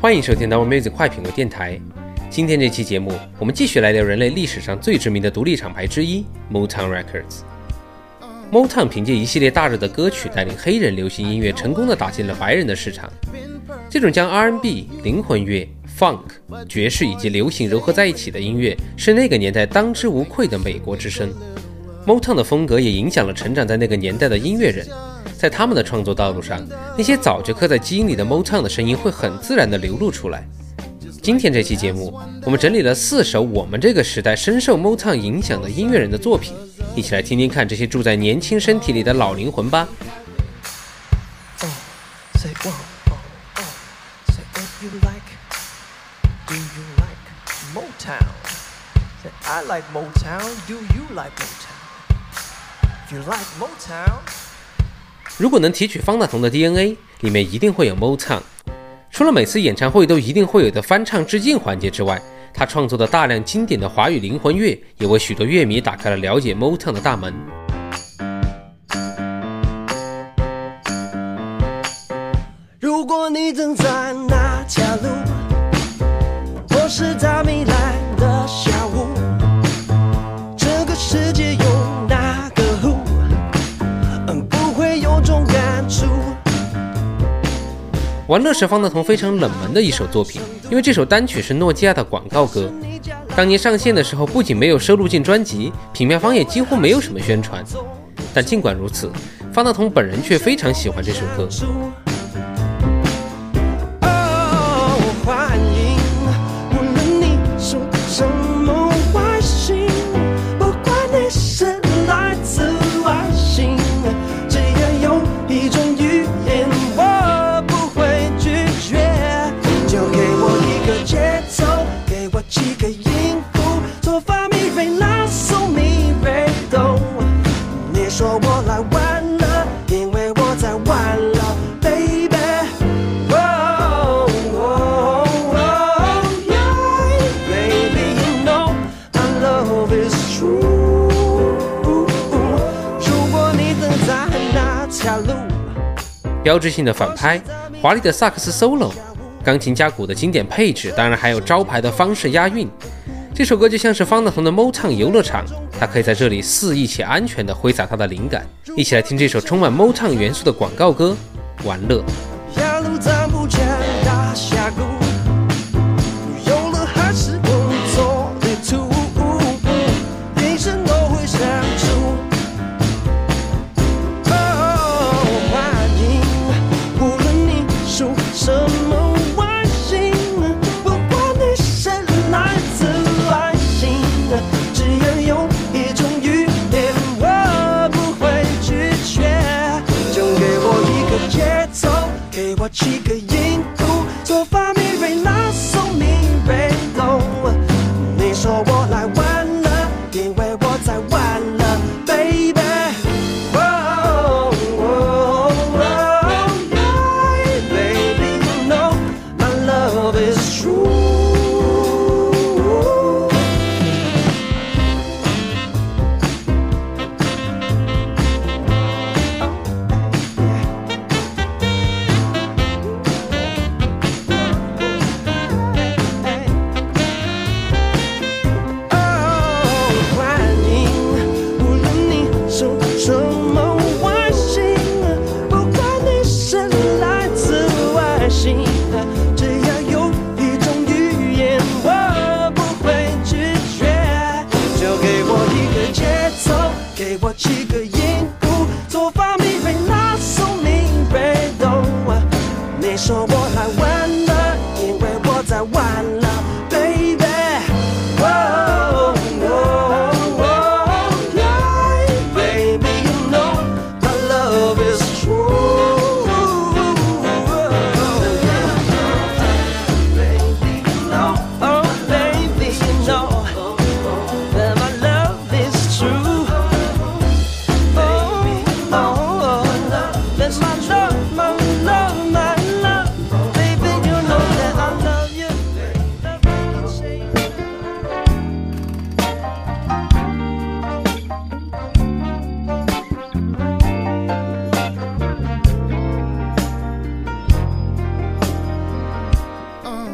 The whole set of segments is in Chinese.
欢迎收听《Our Music 快品味电台》。今天这期节目，我们继续来聊人类历史上最知名的独立厂牌之一 ——Motown Records。Motown 凭借一系列大热的歌曲，带领黑人流行音乐成功的打进了白人的市场。这种将 R&B、灵魂乐、Funk、爵士以及流行糅合在一起的音乐，是那个年代当之无愧的美国之声。Motown 的风格也影响了成长在那个年代的音乐人。在他们的创作道路上，那些早就刻在基因里的 Motown 的声音会很自然地流露出来。今天这期节目，我们整理了四首我们这个时代深受 Motown 影响的音乐人的作品，一起来听听看这些住在年轻身体里的老灵魂吧。如果能提取方大同的 DNA，里面一定会有 Motown。除了每次演唱会都一定会有的翻唱致敬环节之外，他创作的大量经典的华语灵魂乐，也为许多乐迷打开了了解 Motown 的大门。如果你正在玩乐是方大同非常冷门的一首作品，因为这首单曲是诺基亚的广告歌。当年上线的时候，不仅没有收录进专辑，品牌方也几乎没有什么宣传。但尽管如此，方大同本人却非常喜欢这首歌。标志性的反拍，华丽的萨克斯 solo，钢琴加鼓的经典配置，当然还有招牌的方式押韵。这首歌就像是方大同的 Motown 游乐场，他可以在这里肆意且安全地挥洒他的灵感。一起来听这首充满 Motown 元素的广告歌《玩乐》。She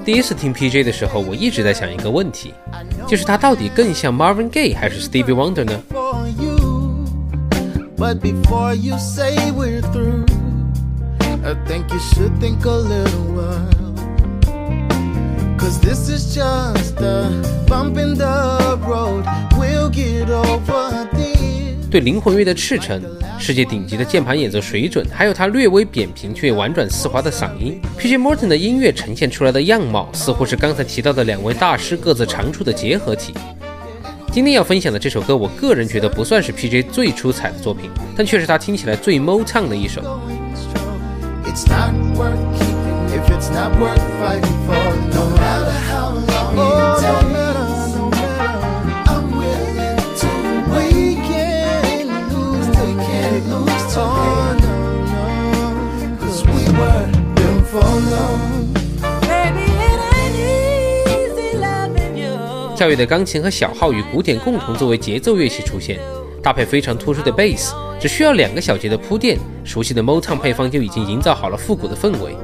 第一次听 PJ 的时候，我一直在想一个问题，就是他到底更像 Marvin Gaye 还是 Stevie Wonder 呢？ for you. But before you say we're through, I think you should think a little while. Cause this is just a bump in the road. We'll get over this. 对灵魂乐的赤诚、世界顶级的键盘演奏水准，还有他略微扁平却婉转丝滑的嗓音，PJ Morton 的音乐呈现出来的样貌，似乎是刚才提到的两位大师各自长处的结合体。今天要分享的这首歌，我个人觉得不算是 PJ 最出彩的作品，但却是他听起来最 Motown 的一首。Going strong. It's 跳跃的钢琴和小号与古典共同作为节奏乐器出现，搭配非常突出的 bass，只需要两个小节的铺垫，熟悉的 Motown 配方就已经营造好了复古的氛围。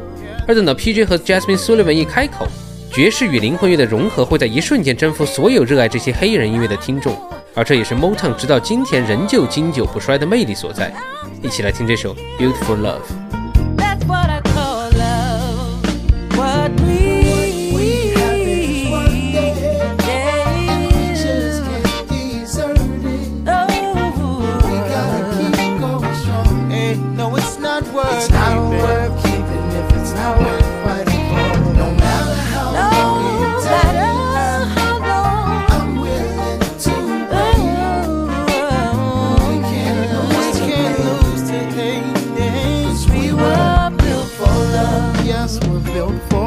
而等到 PJ 和 Jasmine Sullivan 一开口，爵士与灵魂乐的融合会在一瞬间征服所有热爱这些黑人音乐的听众，而这也是 Motown 直到今天仍旧经久不衰的魅力所在。一起来听这首《Beautiful Love》。feel for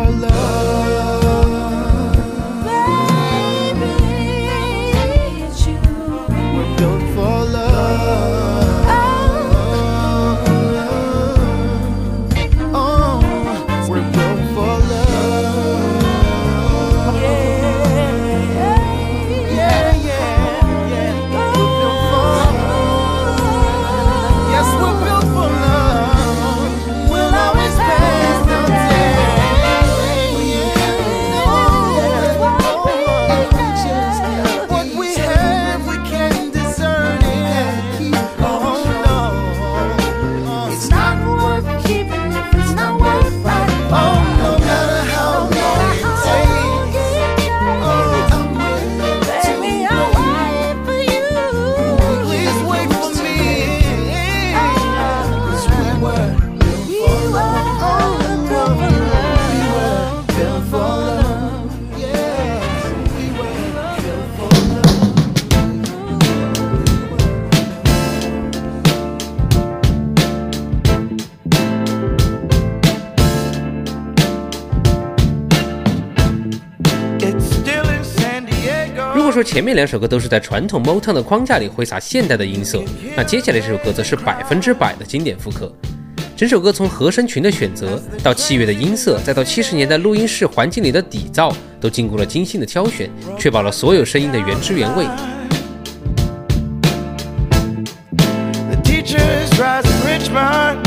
说前面两首歌都是在传统 Motown 的框架里挥洒现代的音色，那接下来这首歌则是百分之百的经典复刻。整首歌从和声群的选择到器乐的音色，再到七十年代录音室环境里的底噪，都经过了精心的挑选，确保了所有声音的原汁原味。The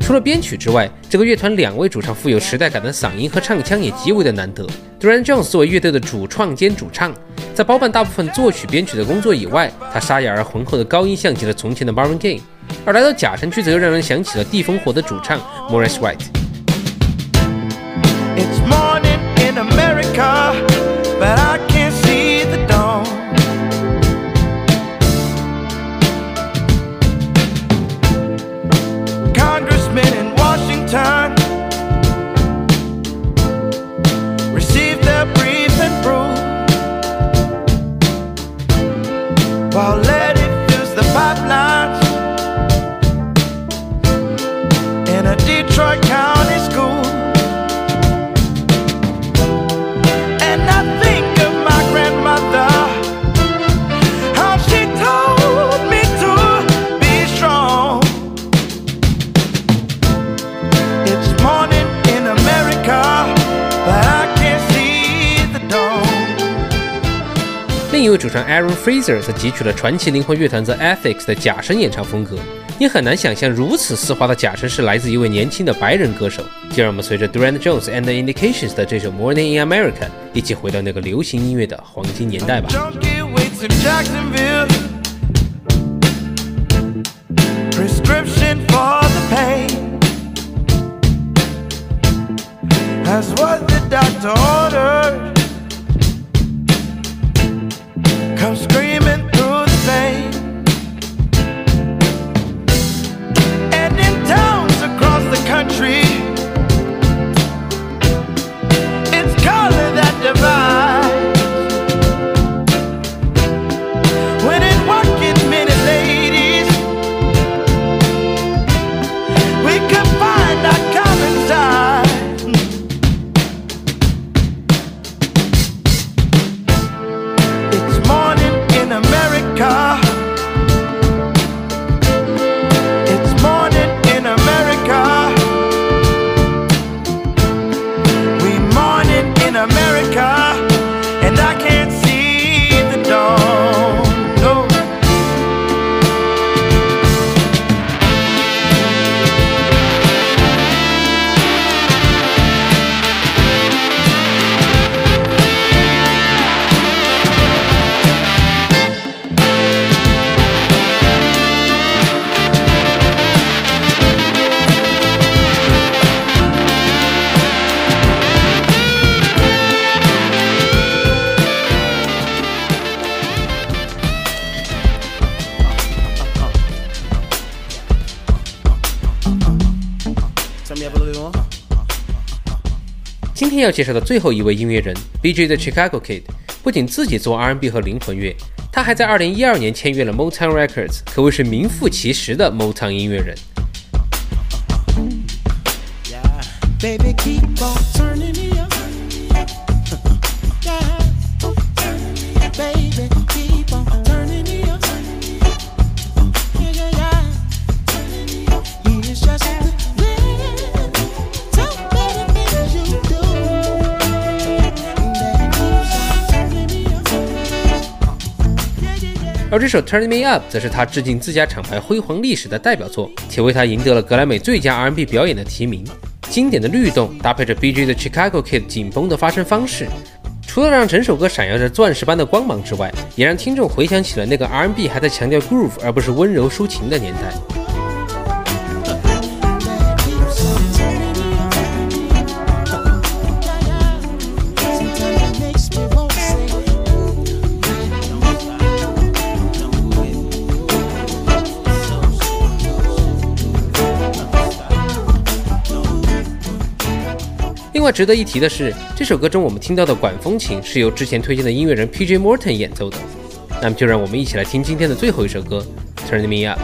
除了编曲之外，这个乐团两位主唱富有时代感的嗓音和唱腔也极为的难得。Duran Jones 作为乐队的主创兼主唱，在包办大部分作曲编曲的工作以外，他沙哑而浑厚的高音像极了从前的 Marvin Gaye，而来到假山区则又让人想起了地烽火的主唱 Morris White。falling 唱 Aaron Fraser 则汲取了传奇灵魂乐团 The Ethics 的假声演唱风格。你很难想象如此丝滑的假声是来自一位年轻的白人歌手。就让我们随着 Durant Jones and the Indications 的这首 Morning in America 一起回到那个流行音乐的黄金年代吧。Prescription for the pain. as what the doctor order Come screaming 要介绍的最后一位音乐人 B.J. 的 Chicago Kid，不仅自己做 R&B 和灵魂乐，他还在2012年签约了 Motown Records，可谓是名副其实的 Motown 音乐人。Baby, keep on turning 而这首 Turn Me Up 则是他致敬自家厂牌辉煌历史的代表作，且为他赢得了格莱美最佳 R&B 表演的提名。经典的律动搭配着 B.G. 的 Chicago Kid 紧绷的发声方式，除了让整首歌闪耀着钻石般的光芒之外，也让听众回想起了那个 R&B 还在强调 groove 而不是温柔抒情的年代。另外值得一提的是，这首歌中我们听到的管风琴是由之前推荐的音乐人 P.J. Morton 演奏的。那么就让我们一起来听今天的最后一首歌《Turn Me Up》。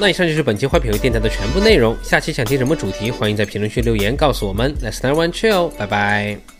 那以上就是本期坏品味电台的全部内容。下期想听什么主题，欢迎在评论区留言告诉我们。Let's start one chill，拜拜。